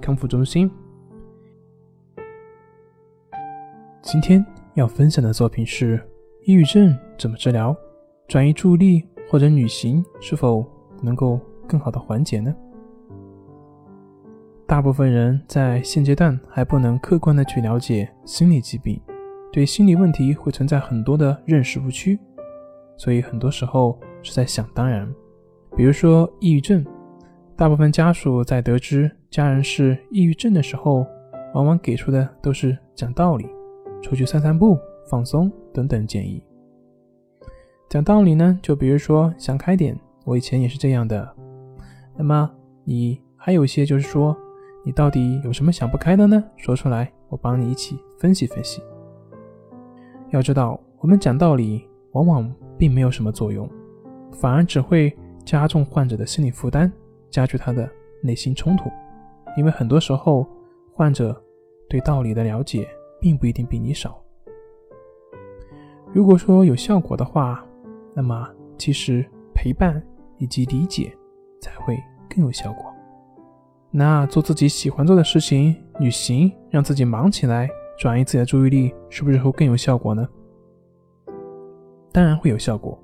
康复中心”。今天要分享的作品是：抑郁症怎么治疗？转移注意力或者旅行是否能够更好的缓解呢？大部分人在现阶段还不能客观的去了解心理疾病，对心理问题会存在很多的认识误区，所以很多时候是在想当然。比如说抑郁症，大部分家属在得知家人是抑郁症的时候，往往给出的都是讲道理。出去散散步、放松等等建议。讲道理呢，就比如说想开点，我以前也是这样的。那么你还有一些就是说，你到底有什么想不开的呢？说出来，我帮你一起分析分析。要知道，我们讲道理往往并没有什么作用，反而只会加重患者的心理负担，加剧他的内心冲突。因为很多时候，患者对道理的了解。并不一定比你少。如果说有效果的话，那么其实陪伴以及理解才会更有效果。那做自己喜欢做的事情，旅行，让自己忙起来，转移自己的注意力，是不是会更有效果呢？当然会有效果。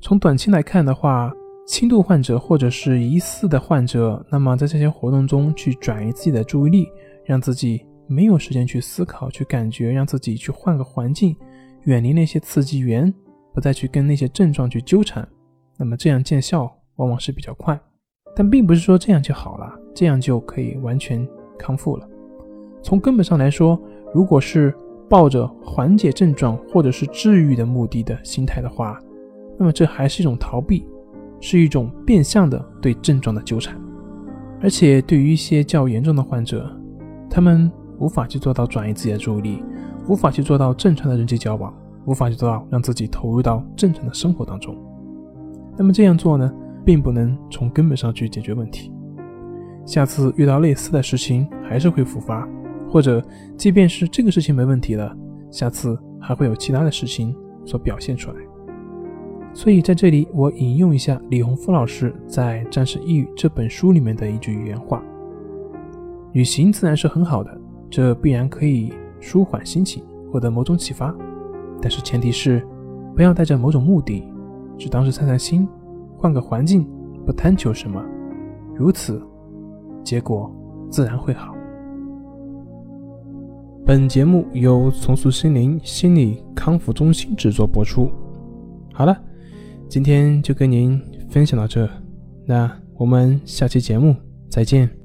从短期来看的话，轻度患者或者是疑似的患者，那么在这些活动中去转移自己的注意力，让自己。没有时间去思考、去感觉，让自己去换个环境，远离那些刺激源，不再去跟那些症状去纠缠，那么这样见效往往是比较快。但并不是说这样就好了，这样就可以完全康复了。从根本上来说，如果是抱着缓解症状或者是治愈的目的的心态的话，那么这还是一种逃避，是一种变相的对症状的纠缠。而且对于一些较严重的患者，他们。无法去做到转移自己的注意力，无法去做到正常的人际交往，无法去做到让自己投入到正常的生活当中。那么这样做呢，并不能从根本上去解决问题。下次遇到类似的事情还是会复发，或者即便是这个事情没问题了，下次还会有其他的事情所表现出来。所以在这里，我引用一下李洪福老师在《战胜抑郁》这本书里面的一句原话：“旅行自然是很好的。”这必然可以舒缓心情，获得某种启发，但是前提是不要带着某种目的，只当是散散心，换个环境，不贪求什么，如此，结果自然会好。本节目由重塑心灵心理康复中心制作播出。好了，今天就跟您分享到这，那我们下期节目再见。